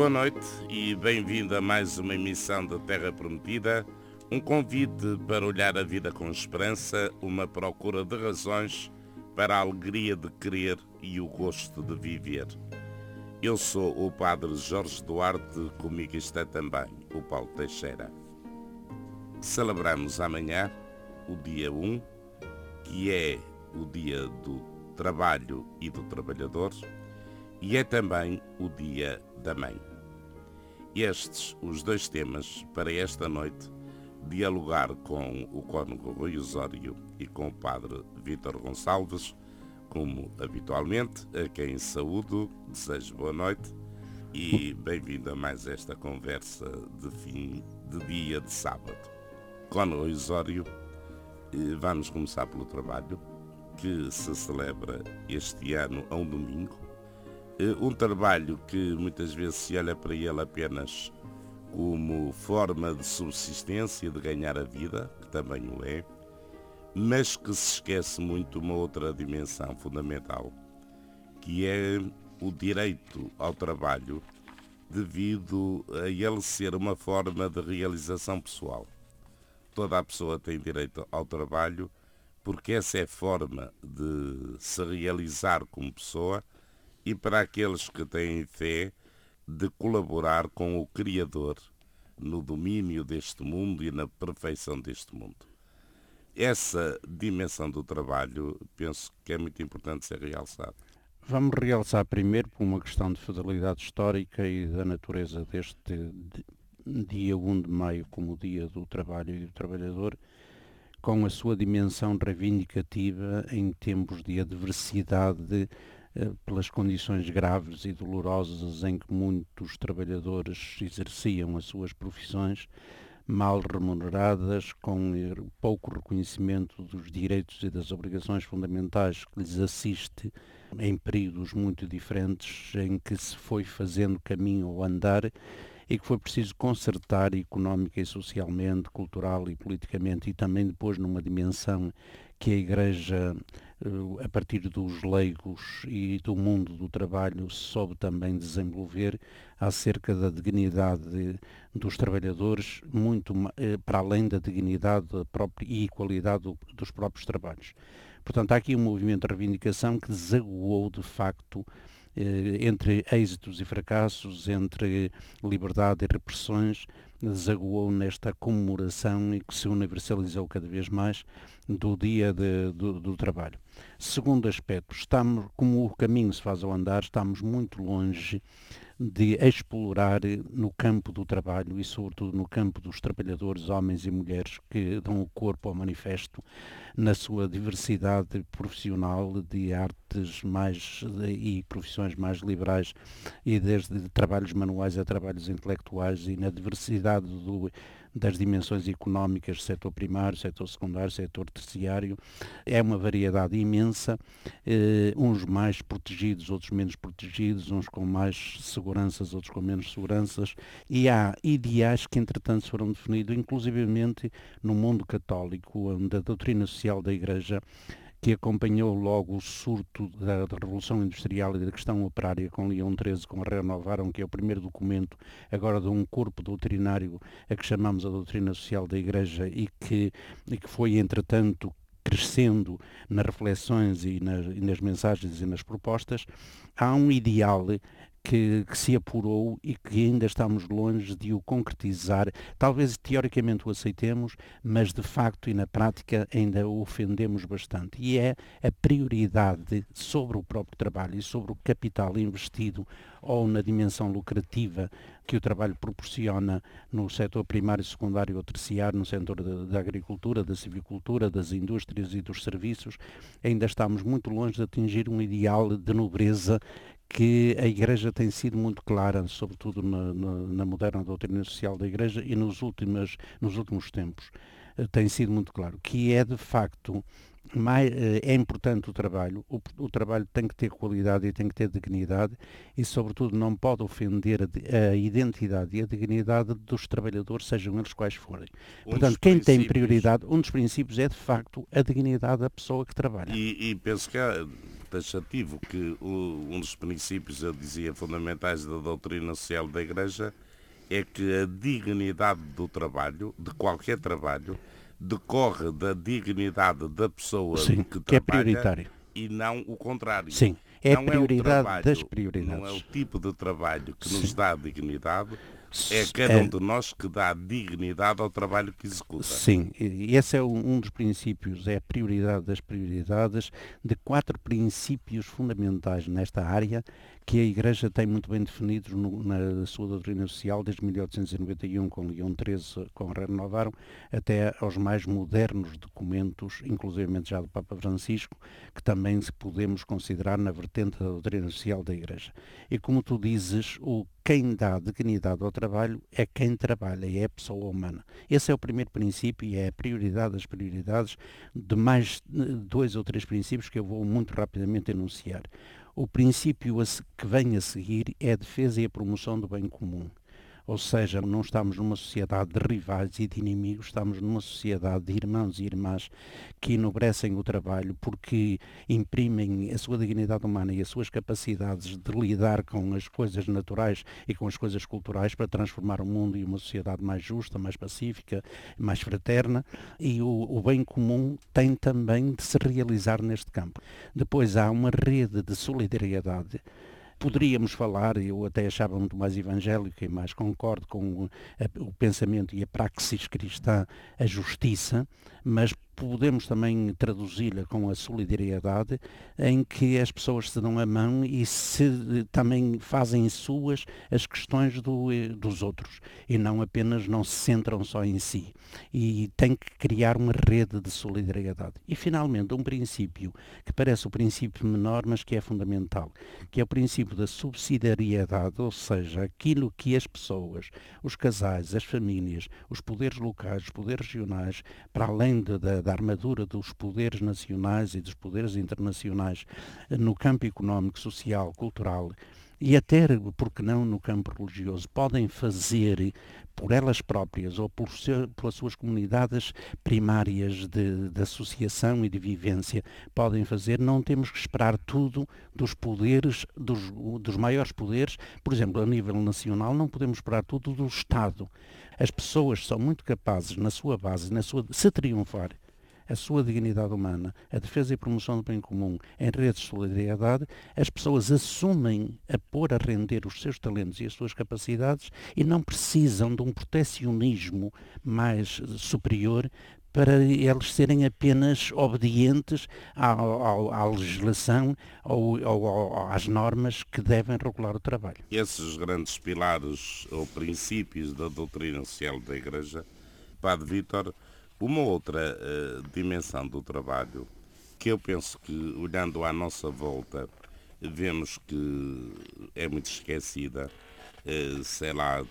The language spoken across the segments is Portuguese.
Boa noite e bem-vindo a mais uma emissão da Terra Prometida, um convite para olhar a vida com esperança, uma procura de razões para a alegria de querer e o gosto de viver. Eu sou o Padre Jorge Duarte, comigo está também o Paulo Teixeira. Celebramos amanhã o dia 1, que é o dia do trabalho e do trabalhador, e é também o dia da mãe. Estes os dois temas para esta noite dialogar com o cônego Rui Osório e com o padre Vítor Gonçalves, como habitualmente, a quem saúdo, desejo boa noite e bem-vindo a mais esta conversa de fim de dia de sábado. Cônego Rui Osório, eh, vamos começar pelo trabalho, que se celebra este ano a um domingo. Eh, um trabalho que muitas vezes se olha para ele apenas como forma de subsistência, de ganhar a vida, que também o é, mas que se esquece muito uma outra dimensão fundamental, que é o direito ao trabalho devido a ele ser uma forma de realização pessoal. Toda a pessoa tem direito ao trabalho porque essa é a forma de se realizar como pessoa e para aqueles que têm fé de colaborar com o Criador no domínio deste mundo e na perfeição deste mundo. Essa dimensão do trabalho penso que é muito importante ser realçada. Vamos realçar primeiro por uma questão de fidelidade histórica e da natureza deste dia 1 de maio como dia do trabalho e do trabalhador, com a sua dimensão reivindicativa em tempos de adversidade pelas condições graves e dolorosas em que muitos trabalhadores exerciam as suas profissões, mal remuneradas, com pouco reconhecimento dos direitos e das obrigações fundamentais que lhes assiste em períodos muito diferentes em que se foi fazendo caminho ao andar e que foi preciso consertar económica e socialmente, cultural e politicamente, e também depois numa dimensão que a Igreja, eh, a partir dos leigos e do mundo do trabalho, soube também desenvolver acerca da dignidade dos trabalhadores, muito eh, para além da dignidade e qualidade dos próprios trabalhos. Portanto, há aqui um movimento de reivindicação que desaguou, de facto, eh, entre êxitos e fracassos, entre liberdade e repressões, desaguou nesta comemoração e que se universalizou cada vez mais do dia de, do, do, trabalho. Segundo aspecto, estamos, como o caminho se faz ao andar, estamos muito longe de explorar no campo do trabalho e, sobretudo, no campo dos trabalhadores, homens e mulheres que dão o corpo ao manifesto na sua diversidade profissional de artes mais e profissões mais liberais e desde trabalhos manuais a trabalhos intelectuais e na diversidade do das dimensões económicas, setor primário, setor secundário, setor terciário. É uma variedade imensa, eh, uns mais protegidos, outros menos protegidos, uns com mais seguranças, outros com menos seguranças, e há ideais que entretanto foram definidos, inclusivamente no mundo católico, onde a doutrina social da Igreja que acompanhou logo o surto da, Revolução Industrial e da questão operária com Leão XIII, com Renovaram, que é o primeiro documento agora de um corpo doutrinário a que chamamos a doutrina social da Igreja e que, e que foi, entretanto, crescendo nas reflexões e nas, e nas mensagens e nas propostas, há um ideal que, que, se apurou e que ainda estamos longe de o concretizar. Talvez teoricamente o aceitemos, mas de facto e na prática ainda o ofendemos bastante. E é a prioridade sobre o próprio trabalho e sobre o capital investido ou na dimensão lucrativa que o trabalho proporciona no setor primário, secundário ou terciário, no setor da, agricultura, da civicultura, das indústrias e dos serviços, ainda estamos muito longe de atingir um ideal de nobreza que a Igreja tem sido muito clara, sobretudo na, na, na moderna doutrina social da Igreja e nos últimos, nos últimos tempos, eh, tem sido muito claro, que é de facto mais, eh, é importante o trabalho, o, o, trabalho tem que ter qualidade e tem que ter dignidade e, sobretudo, não pode ofender a, a identidade e a dignidade dos trabalhadores, sejam eles quais forem. Um Portanto, quem tem prioridade, um dos princípios é, de facto, a dignidade da pessoa que trabalha. E, e penso que há taxativo que um dos princípios, eu dizia, fundamentais da doutrina social da Igreja é que a dignidade do trabalho, de qualquer trabalho, decorre da dignidade da pessoa Sim, que, que é prioritário. e não o contrário. Sim, é não a prioridade é trabalho, das prioridades. Não é o tipo de trabalho que nos Sim. dá dignidade, é cada um de nós que dá dignidade ao trabalho que executa. Sim, esse é um dos princípios, é a prioridade das prioridades, de quatro princípios fundamentais nesta área que a Igreja tem muito bem definidos no, na sua doutrina social desde 1891 com Leão XIII, com renovaram, até aos mais modernos documentos, inclusive já do Papa Francisco, que também se podemos considerar na vertente da doutrina social da Igreja. E como tu dizes, o quem dá dignidade ao trabalho é quem trabalha, é a pessoa humana. Esse é o primeiro princípio e é a prioridade das prioridades de mais dois ou três princípios que eu vou muito rapidamente enunciar. O princípio que vem a seguir é a defesa e a promoção do bem comum. Ou seja, não estamos numa sociedade de rivais e de inimigos, estamos numa sociedade de irmãos e irmãs que enobrecem o trabalho porque imprimem a sua dignidade humana e as suas capacidades de lidar com as coisas naturais e com as coisas culturais para transformar o mundo em uma sociedade mais justa, mais pacífica, mais fraterna. E o, o bem comum tem também de se realizar neste campo. Depois há uma rede de solidariedade poderíamos falar, eu até achava muito mais evangélico e mais concordo com o, a, o pensamento e a praxis cristã, a justiça, mas podemos também traduzi-la com a solidariedade, em que as pessoas se dão a mão e se também fazem suas as questões do, dos outros e não apenas não se centram só em si. E tem que criar uma rede de solidariedade. E finalmente, um princípio que parece o princípio menor, mas que é fundamental, que é o princípio da subsidiariedade, ou seja, aquilo que as pessoas, os casais, as famílias, os poderes locais, os poderes regionais, para além de, da, da armadura dos poderes nacionais e dos poderes internacionais no campo económico, social, cultural e até, porque não, no campo religioso, podem fazer por elas próprias ou por seu, pelas suas comunidades primárias de, de, associação e de vivência, podem fazer, não temos que esperar tudo dos poderes, dos, dos maiores poderes, por exemplo, a nível nacional, não podemos esperar tudo do Estado. As pessoas são muito capazes, na sua base, na sua, se triunfar a sua dignidade humana, a defesa e promoção do bem comum em redes de solidariedade, as pessoas assumem a pôr a render os seus talentos e as suas capacidades e não precisam de um protecionismo mais superior para eles serem apenas obedientes à, à, à legislação ou, ou, às normas que devem regular o trabalho. Esses grandes pilares ou princípios da doutrina social da Igreja, Padre Vítor, uma outra uh, dimensão do trabalho que eu penso que, olhando à nossa volta, vemos que é muito esquecida. Uh, sei lá,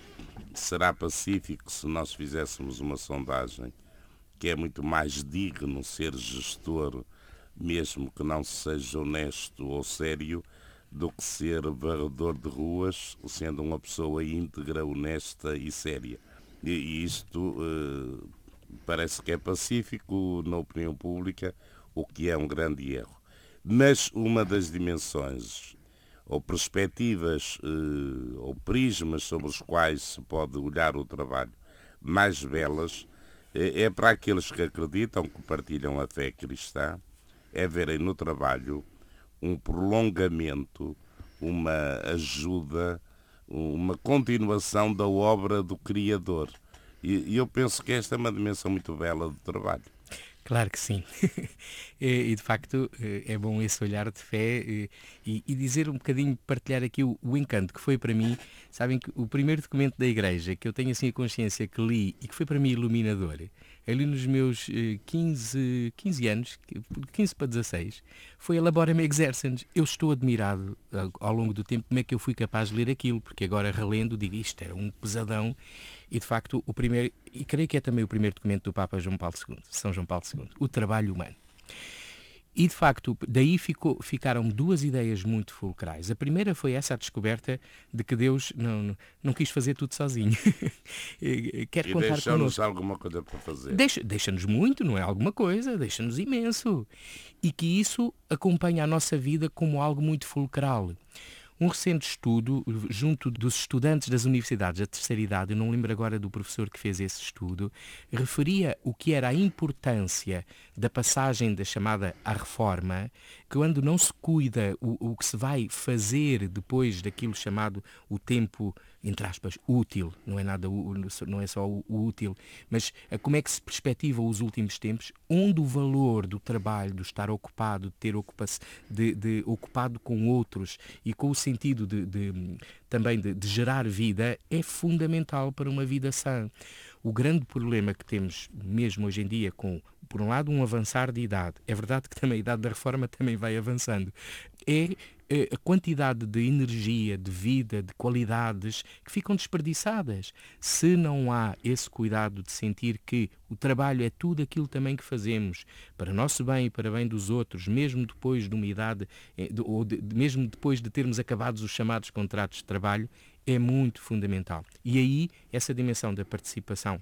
será pacífico se nós fizéssemos uma sondagem que é muito mais digno ser gestor, mesmo que não seja honesto ou sério, do que ser varredor de ruas, sendo uma pessoa íntegra, honesta e séria. E, isto uh, parece que é pacífico na opinião pública, o que é um grande erro. Mas uma das dimensões ou perspectivas eh, ou prismas sobre os quais se pode olhar o trabalho mais belas eh, é para aqueles que acreditam, que partilham a fé cristã, é verem no trabalho um prolongamento, uma ajuda, uma continuação da obra do Criador. E, eu penso que esta é uma dimensão muito bela do trabalho. Claro que sim. e de facto é bom esse olhar de fé e, e dizer um bocadinho, partilhar aqui o, o, encanto que foi para mim. Sabem que o primeiro documento da Igreja que eu tenho assim a consciência que li e que foi para mim iluminador, ali nos meus 15, 15 anos, 15 para 16, foi a Labora-me Exercens. Eu estou admirado ao longo do tempo como é que eu fui capaz de ler aquilo, porque agora relendo digo isto era um pesadão e de facto o primeiro, e creio que é também o primeiro documento do Papa João Paulo II, São João Paulo II, o trabalho humano. E, de facto, daí ficou, ficaram duas ideias muito fulcrais. A primeira foi essa descoberta de que Deus não, não, quis fazer tudo sozinho. Quer e contar deixa-nos alguma coisa para fazer. Deixa-nos deixa muito, não é alguma coisa, deixa-nos imenso. E que isso acompanha a nossa vida como algo muito fulcral. Um recente estudo, junto dos estudantes das universidades da terceira idade, eu não lembro agora do professor que fez esse estudo, referia o que era a importância da passagem da chamada à reforma, quando não se cuida o, o que se vai fazer depois daquilo chamado o tempo entre aspas, útil, não é nada, não é só o útil, mas como é que se perspectiva os últimos tempos, onde o valor do trabalho, do estar ocupado, de ter ocupa de, de ocupado com outros e com o sentido de, de também de, de gerar vida é fundamental para uma vida sã. O grande problema que temos mesmo hoje em dia com, por um lado, um avançar de idade, é verdade que também a idade da reforma também vai avançando, é eh, a quantidade de energia, de vida, de qualidades que ficam desperdiçadas. Se não há esse cuidado de sentir que o trabalho é tudo aquilo também que fazemos para nosso bem e para bem dos outros, mesmo depois de uma idade, eh, ou de, mesmo depois de termos acabados os chamados contratos de trabalho, é muito fundamental. E aí, essa dimensão da participação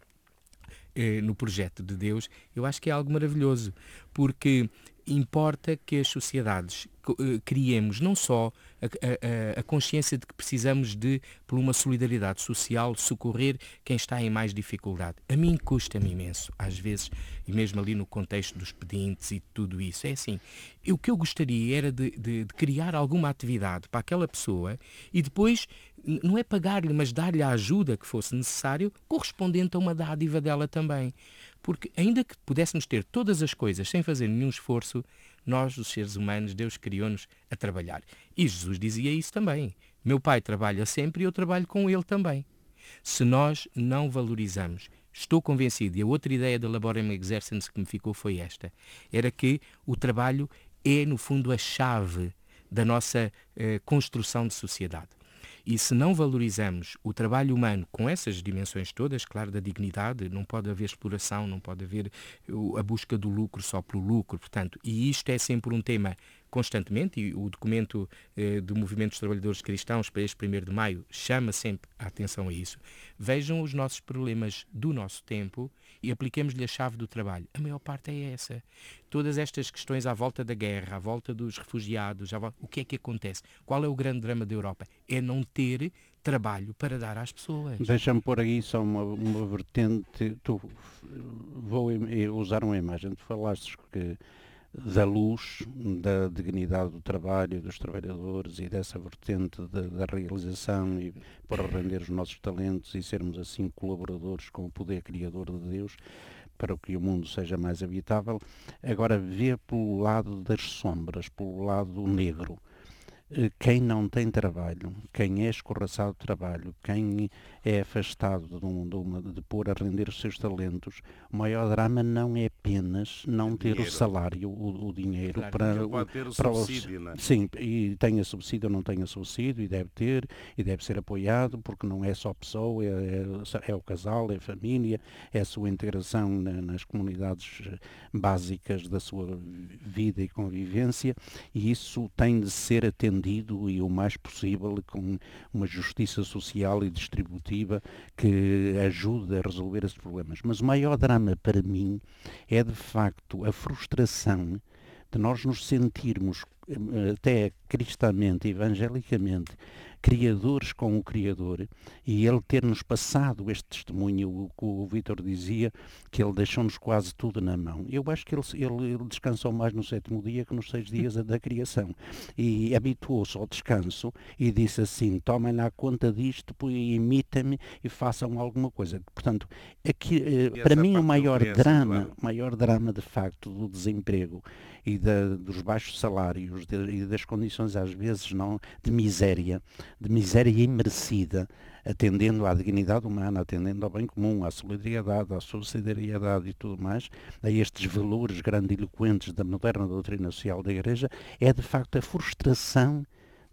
eh, no projeto de Deus, eu acho que é algo maravilhoso, porque importa que as sociedades eh, criemos não só a, a, a, consciência de que precisamos de, por uma solidariedade social, socorrer quem está em mais dificuldade. A mim custa-me imenso, às vezes, e mesmo ali no contexto dos pedintes e tudo isso. É assim, o que eu gostaria era de, de, de criar alguma atividade para aquela pessoa e depois não é pagar-lhe, mas dar-lhe a ajuda que fosse necessário, correspondente a uma dádiva dela também. Porque, ainda que pudéssemos ter todas as coisas sem fazer nenhum esforço, nós, os seres humanos, Deus criou-nos a trabalhar. E Jesus dizia isso também. Meu pai trabalha sempre e eu trabalho com ele também. Se nós não valorizamos, estou convencido, e a outra ideia da Laborem Exercens que me ficou foi esta, era que o trabalho é, no fundo, a chave da nossa eh, construção de sociedade. E se não valorizamos o trabalho humano com essas dimensões todas, claro, da dignidade, não pode haver exploração, não pode haver a busca do lucro só pelo lucro, portanto, e isto é sempre um tema constantemente, e o documento eh, do Movimento dos Trabalhadores Cristãos para este 1 de maio chama sempre a atenção a isso. Vejam os nossos problemas do nosso tempo e apliquemos-lhe a chave do trabalho. A maior parte é essa. Todas estas questões à volta da guerra, à volta dos refugiados, volta... o que é que acontece? Qual é o grande drama da Europa? É não ter trabalho para dar às pessoas. Deixa-me pôr aí só uma, uma vertente. Tu, vou usar uma imagem. Tu falaste que da luz, da dignidade do trabalho dos trabalhadores e dessa vertente da, da realização e para render os nossos talentos e sermos assim colaboradores com o poder criador de Deus para que o mundo seja mais habitável. Agora vê pelo lado das sombras, pelo lado negro quem não tem trabalho, quem é escorraçado de trabalho, quem é afastado de, um, de, uma, de pôr a render os seus talentos, o maior drama não é apenas não ter dinheiro. o salário, o, o dinheiro claro, para, o, ter o para subsídio, os, não é? Sim, e tenha subsídio ou não tenha subsídio, e deve ter, e deve ser apoiado, porque não é só pessoa, é, é, é o casal, é a família, é a sua integração na, nas comunidades eh, básicas da sua vida e convivência, e isso tem de ser atendido e o mais possível com uma justiça social e distributiva que ajude a resolver esses problemas. Mas o maior drama para mim é de facto a frustração de nós nos sentirmos até cristamente, evangelicamente, criadores com o Criador e ele ter-nos passado este testemunho, o que o Vítor dizia, que ele deixou-nos quase tudo na mão. Eu acho que ele, ele, ele, descansou mais no sétimo dia que nos seis dias da criação e habituou-se ao descanso e disse assim, tomem lá conta disto, imitem-me e façam alguma coisa. Portanto, aqui, eh, para mim o maior drama, o maior drama de facto do desemprego e da, dos baixos salários e das condições às vezes não de miséria, de miséria imerecida, atendendo à dignidade humana, atendendo ao bem comum, à solidariedade, à solidariedade e tudo mais, a estes valores grandiloquentes da moderna doutrina social da Igreja, é de facto a frustração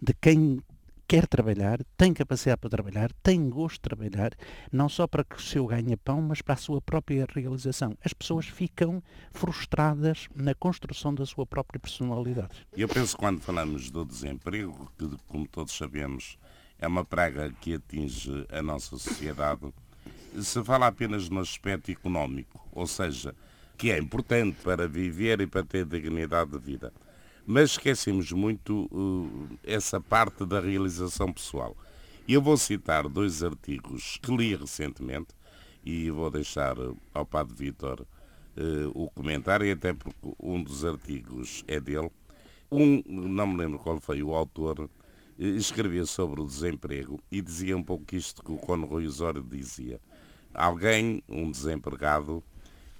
de quem quer trabalhar, tem capacidade para trabalhar, tem gosto de trabalhar, não só para que o seu ganha-pão, mas para a sua própria realização. As pessoas ficam frustradas na construção da sua própria personalidade. Eu penso quando falamos do desemprego, que como todos sabemos é uma praga que atinge a nossa sociedade, se fala apenas no aspecto económico, ou seja, que é importante para viver e para ter dignidade de vida mas esquecemos muito uh, essa parte da realização pessoal. Eu vou citar dois artigos que li recentemente e vou deixar ao Padre Vítor uh, o comentário, até porque um dos artigos é dele. Um, não me lembro qual foi o autor, uh, escrevia sobre o desemprego e dizia um pouco isto que o Cono Rui Osório dizia. Alguém, um desempregado,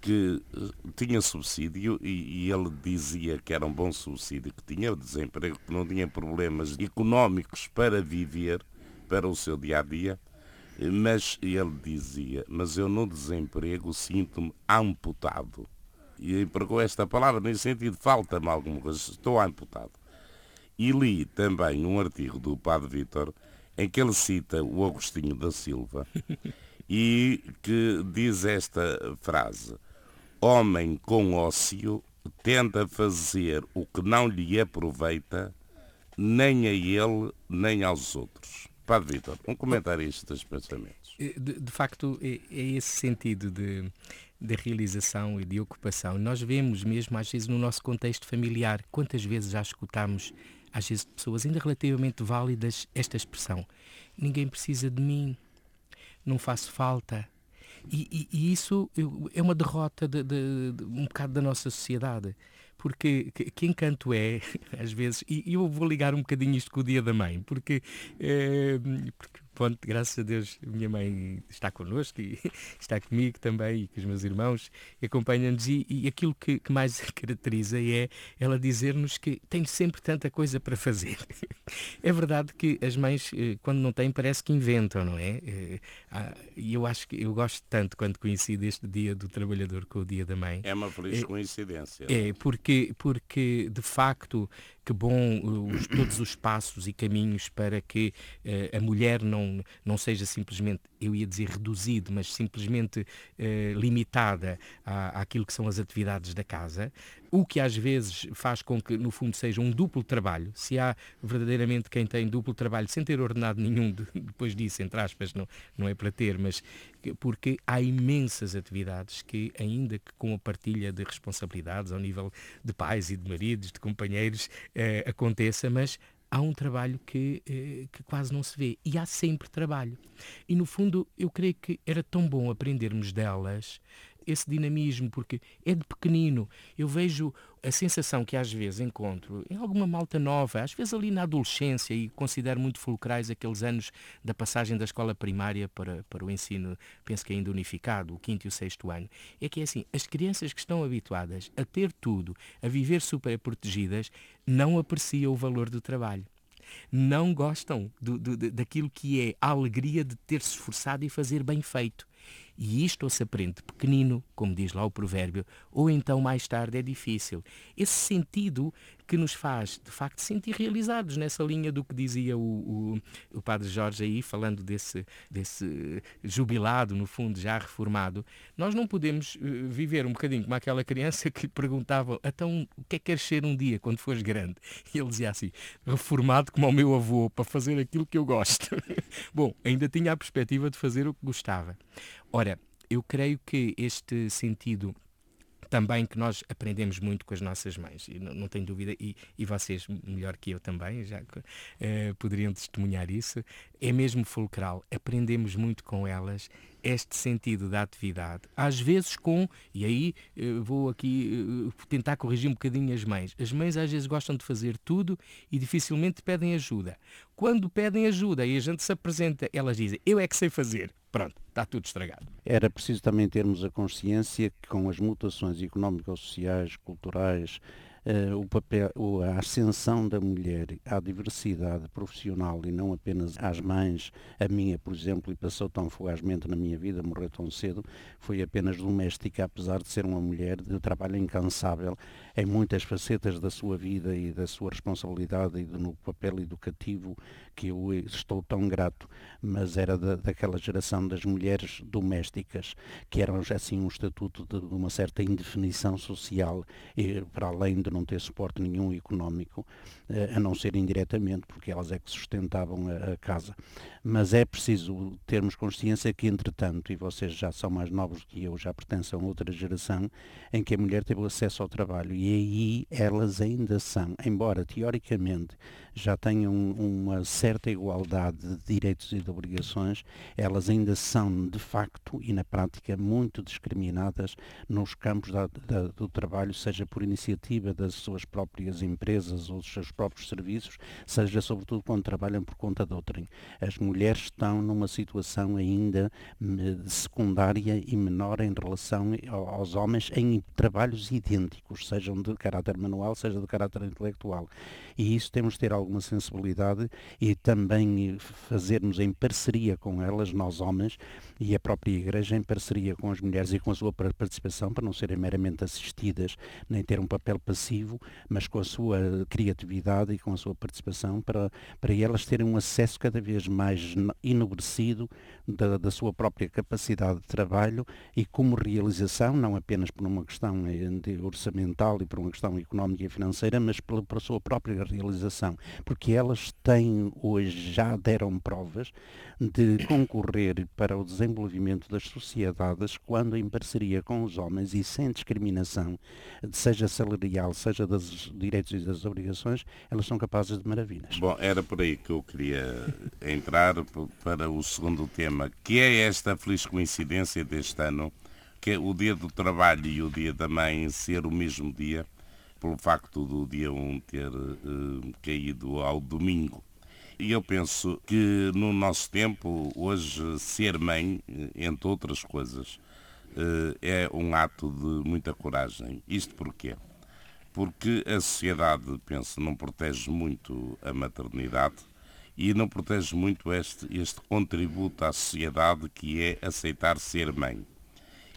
que eh, tinha subsídio e, e, ele dizia que era um bom subsídio, que tinha desemprego, que não tinha problemas económicos para viver, para o seu dia a dia, mas ele dizia, mas eu no desemprego sinto-me amputado. E empregou esta palavra nesse sentido, falta-me alguma coisa, estou amputado. E li também um artigo do Padre Vítor em que ele cita o Agostinho da Silva e que diz esta frase homem com ócio tenta fazer o que não lhe aproveita, nem a ele, nem aos outros. Padre Vitor, um comentário a estes pensamentos. Eh, de, de facto, é, é, esse sentido de, de realização e de ocupação. Nós vemos mesmo, às vezes, no nosso contexto familiar, quantas vezes já escutamos, às vezes, de pessoas ainda relativamente válidas, esta expressão: ninguém precisa de mim, não faço falta, e, e, e isso é uma derrota de, de, de, um bocado da nossa sociedade. Porque que, que encanto é, às vezes, e eu vou ligar um bocadinho isto com o Dia da Mãe, porque, é, porque ponto, graças a Deus, minha mãe está connosco e está comigo também e com os meus irmãos e acompanha-nos. E, e, aquilo que, que, mais a caracteriza é ela dizer-nos que tem sempre tanta coisa para fazer. É verdade que as mães, eh, quando não têm, parece que inventam, não é? Eh, e eu acho que eu gosto tanto quando coincide este dia do trabalhador com o dia da mãe. É uma feliz é, coincidência. É, porque, porque de facto que bom os, todos os passos e caminhos para que uh, a mulher não, não seja simplesmente, eu ia dizer reduzido, mas simplesmente uh, limitada à, àquilo que são as atividades da casa, o que às vezes faz com que, no fundo, seja um duplo trabalho. Se há verdadeiramente quem tem duplo trabalho sem ter ordenado nenhum de, depois disso, entre aspas, não, não é para ter, mas porque há imensas atividades que, ainda que com a partilha de responsabilidades ao nível de pais e de maridos, de companheiros, eh, aconteça, mas há um trabalho que, eh, que quase não se vê. E há sempre trabalho. E, no fundo, eu creio que era tão bom aprendermos delas esse dinamismo, porque é de pequenino. Eu vejo a sensação que às vezes encontro em alguma malta nova, às vezes ali na adolescência, e considero muito fulcrais aqueles anos da passagem da escola primária para, para o ensino, penso que ainda unificado, o quinto e o sexto ano, é que é assim, as crianças que estão habituadas a ter tudo, a viver super protegidas, não apreciam o valor do trabalho não gostam do, do, daquilo que é a alegria de ter se esforçado e fazer bem feito. E isto ou se aprende pequenino, como diz lá o provérbio, ou então mais tarde é difícil. Esse sentido que nos faz, de facto, sentir realizados nessa linha do que dizia o, o, o padre Jorge aí, falando desse, desse jubilado, no fundo, já reformado. Nós não podemos uh, viver um bocadinho como aquela criança que perguntava, então, o que é que queres ser um dia, quando fores grande? E ele dizia assim, reformado como o meu avô, para fazer aquilo que eu gosto. Bom, ainda tinha a perspectiva de fazer o que gostava. Ora, eu creio que este sentido também que nós aprendemos muito com as nossas mães, e não, não tenho dúvida, e, e, vocês melhor que eu também, já uh, poderiam testemunhar isso, é mesmo fulcral. Aprendemos muito com elas este sentido da atividade, às vezes com, e aí uh, vou aqui uh, tentar corrigir um bocadinho as mães. As mães às vezes gostam de fazer tudo e dificilmente pedem ajuda. Quando pedem ajuda e a gente se apresenta, elas dizem, eu é que sei fazer. Pronto, está tudo estragado. Era preciso também termos a consciência que com as mutações económicas, sociais, culturais, uh, o papel, a ascensão da mulher à diversidade profissional e não apenas às mães, a minha, por exemplo, e passou tão fugazmente na minha vida, morreu tão cedo, foi apenas doméstica, apesar de ser uma mulher de trabalho incansável em muitas facetas da sua vida e da sua responsabilidade e do, no papel educativo que eu estou tão grato, mas era da, daquela geração das mulheres domésticas, que eram assim um estatuto de, de uma certa indefinição social, e, para além de não ter suporte nenhum económico, eh, a não ser indiretamente, porque elas é que sustentavam a, a casa. Mas é preciso termos consciência que, entretanto, e vocês já são mais novos que eu, já pertencem a outra geração, em que a mulher teve acesso ao trabalho, e aí elas ainda são, embora teoricamente já tenham uma certa igualdade de direitos e de obrigações, elas ainda são, de facto e na prática, muito discriminadas nos campos da, da, do trabalho, seja por iniciativa das suas próprias empresas ou dos seus próprios serviços, seja sobretudo quando trabalham por conta de outrem. As mulheres estão numa situação ainda secundária e menor em relação aos homens em trabalhos idênticos, sejam de caráter manual, seja de caráter intelectual. E isso temos de ter alguma sensibilidade e também fazermos em parceria com elas, nós homens, e a própria Igreja em parceria com as mulheres e com a sua participação, para não serem meramente assistidas, nem ter um papel passivo, mas com a sua criatividade e com a sua participação, para, para elas terem um acesso cada vez mais enobrecido da, da sua própria capacidade de trabalho e como realização, não apenas por uma questão eh, orçamental e por uma questão económica e financeira, mas pela, pela sua própria realização, porque elas têm hoje, já deram provas de concorrer para o desenvolvimento das sociedades quando em parceria com os homens e sem discriminação, seja salarial, seja dos direitos e das obrigações, elas são capazes de maravilhas. Bom, era por aí que eu queria entrar para o segundo tema, que é esta feliz coincidência deste ano, que é o dia do trabalho e o dia da mãe ser o mesmo dia, pelo facto do dia 1 ter uh, caído ao domingo. E eu penso que no nosso tempo, hoje, ser mãe, entre outras coisas, eh, é um ato de muita coragem. Isto porquê? Porque a sociedade, penso, não protege muito a maternidade e não protege muito este, este contributo à sociedade que é aceitar ser mãe.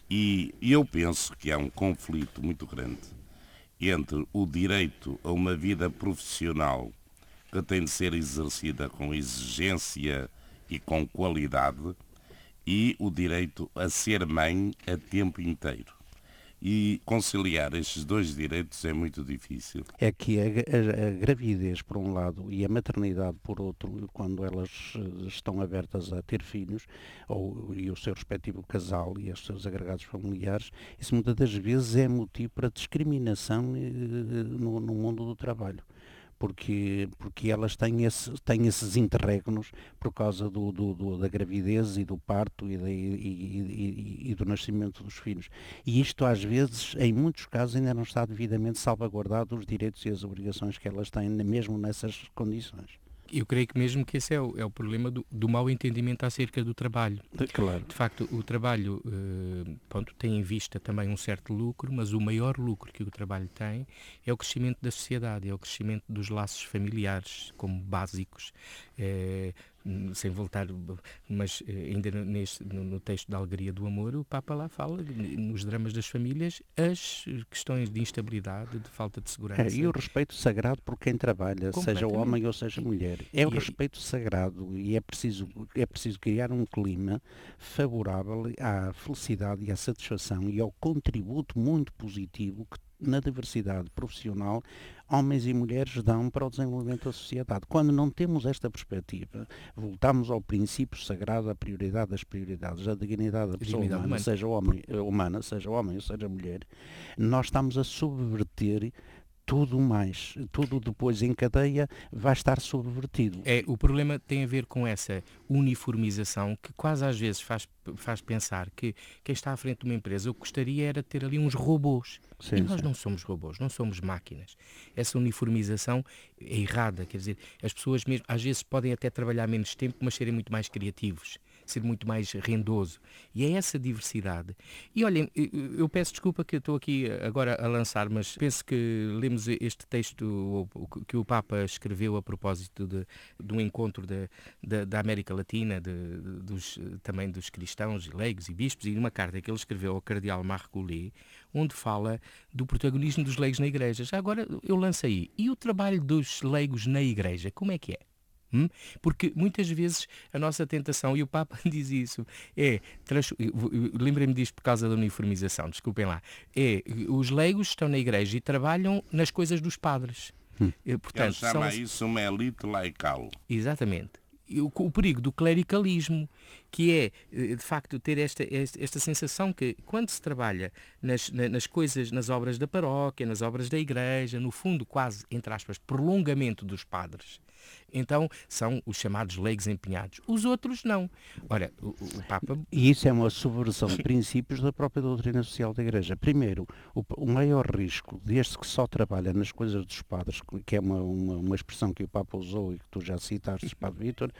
E eu penso que há um conflito muito grande entre o direito a uma vida profissional que tem de ser exercida com exigência e com qualidade, e o direito a ser mãe a tempo inteiro. E conciliar estes dois direitos é muito difícil. É que a, a, a, gravidez, por um lado, e a maternidade, por outro, quando elas eh, estão abertas a ter filhos, ou, e o seu respectivo casal e os seus agregados familiares, isso muitas das vezes é motivo para discriminação eh, no, no mundo do trabalho porque, porque elas têm, esse, têm esses interregnos por causa do, do, do, da gravidez e do parto e, e, e, e, do nascimento dos filhos. E isto, às vezes, em muitos casos, ainda não está devidamente salvaguardado os direitos e as obrigações que elas têm, mesmo nessas condições eu creio que mesmo que esse é o, é o problema do, do mau entendimento acerca do trabalho. Claro. De facto, o trabalho uh, pronto, tem em vista também um certo lucro, mas o maior lucro que o trabalho tem é o crescimento da sociedade, é o crescimento dos laços familiares como básicos. É, sem voltar, mas eh, ainda neste, no, texto da Alegria do Amor, o Papa lá fala, nos dramas das famílias, as questões de instabilidade, de falta de segurança. É, e o respeito sagrado por quem trabalha, seja homem ou seja mulher. É o respeito sagrado e é preciso, é preciso criar um clima favorável à felicidade e à satisfação e ao contributo muito positivo que na diversidade profissional homens e mulheres dão para o desenvolvimento da sociedade. Quando não temos esta perspectiva, voltamos ao princípio sagrado, à prioridade das prioridades, à dignidade da pessoa dignidade humana, seja homem, eh, humana, seja homem ou seja mulher, nós estamos a subverter tudo mais, tudo depois em cadeia vai estar subvertido. É, o problema tem a ver com essa uniformização que quase às vezes faz, faz pensar que quem está à frente de uma empresa o que gostaria era ter ali uns robôs. Sim, e nós sim. não somos robôs, não somos máquinas. Essa uniformização é errada, quer dizer, as pessoas mesmo, às vezes podem até trabalhar menos tempo, mas serem muito mais criativos ser muito mais rendoso. E é essa diversidade. E olhem, eu peço desculpa que estou aqui agora a lançar, mas penso que lemos este texto que o Papa escreveu a propósito de, de um encontro de, de, da América Latina, de, dos, também dos cristãos, leigos e bispos, e uma carta que ele escreveu ao cardeal Marcolé, onde fala do protagonismo dos leigos na igreja. Já agora eu lanço aí. E o trabalho dos leigos na igreja, como é que é? Hum? Porque muitas vezes a nossa tentação, e o Papa diz isso, é, lembrei-me disto por causa da uniformização, desculpem lá, é, os leigos estão na igreja e trabalham nas coisas dos padres. Hum. Portanto, Ele chama são... isso uma elite laical. Exatamente. O, o, perigo do clericalismo, que é, eh, de facto, ter esta, esta, esta sensação que, quando se trabalha nas, nas coisas, nas obras da paróquia, nas obras da igreja, no fundo, quase, entre aspas, prolongamento dos padres, então são os chamados leigos empenhados. Os outros não. Ora, o, o, Papa. E isso é uma subversão de princípios da própria doutrina social da Igreja. Primeiro, o, o maior risco deste que só trabalha nas coisas dos padres, que é uma, uma, uma expressão que o Papa usou e que tu já citaste, Padre Vítor,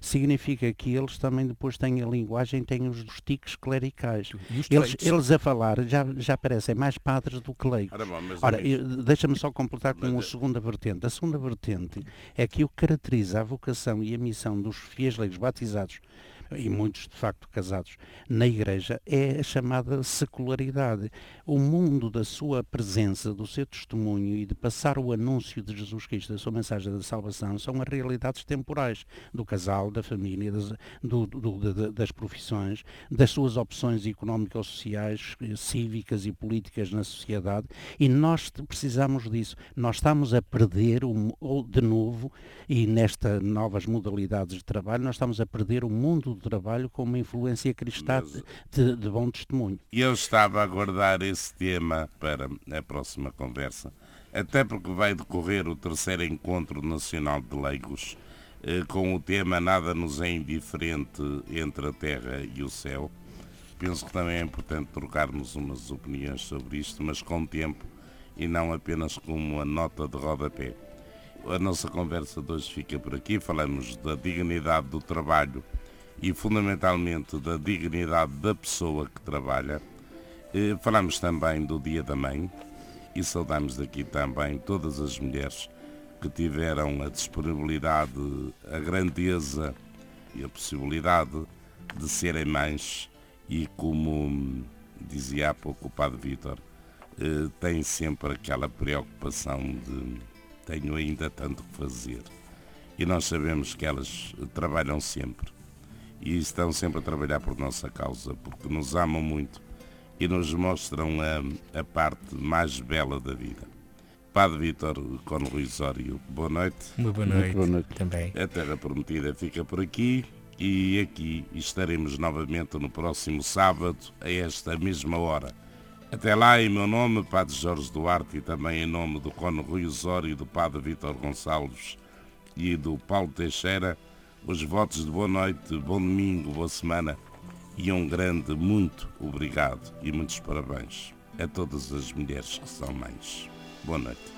significa que eles também depois têm a linguagem, têm os tiques clericais. Eles, eles a falar já, já parecem mais padres do que leigos. Ora, deixa-me só completar com uma segunda vertente. A segunda vertente é que o caracteriza a vocação e a missão dos fiéis leigos batizados e muitos de facto casados na Igreja, é a chamada secularidade. O mundo da sua presença, do seu testemunho e de passar o anúncio de Jesus Cristo, da sua mensagem da salvação, são as realidades temporais do casal, da família, das, do, do, das profissões, das suas opções económicas, sociais, cívicas e políticas na sociedade e nós precisamos disso. Nós estamos a perder, o, de novo, e nestas novas modalidades de trabalho, nós estamos a perder o mundo do trabalho com uma influência cristã Mas, de, de bom testemunho. Eu estava a guardar esse tema para a próxima conversa, até porque vai decorrer o terceiro encontro nacional de leigos eh, com o tema Nada nos é indiferente entre a terra e o céu. Penso que também é importante trocarmos umas opiniões sobre isto, mas com tempo e não apenas como uma nota de rodapé. A nossa conversa de hoje fica por aqui. Falamos da dignidade do trabalho e fundamentalmente da dignidade da pessoa que trabalha. Eh, falamos também do Dia da Mãe e saudamos daqui também todas as mulheres que tiveram a disponibilidade, a grandeza e a possibilidade de serem mães e como dizia há pouco o Padre Vítor, eh, têm sempre aquela preocupação de tenho ainda tanto que fazer. E nós sabemos que elas trabalham sempre e estão sempre a trabalhar por nossa causa, porque nos amam muito e nos mostram a, a parte mais bela da vida. Padre Vítor Cono Ruizório, boa noite. Uma boa noite, boa noite também. A Terra Prometida fica por aqui e aqui estaremos novamente no próximo sábado, a esta mesma hora. Até lá, em meu nome, Padre Jorge Duarte, e também em nome do Cono Rui Osório, do Padre Vítor Gonçalves e do Paulo Teixeira, os votos de boa noite, bom domingo, boa semana e um grande muito obrigado e muitos parabéns a todas as mulheres que são mães. Boa noite.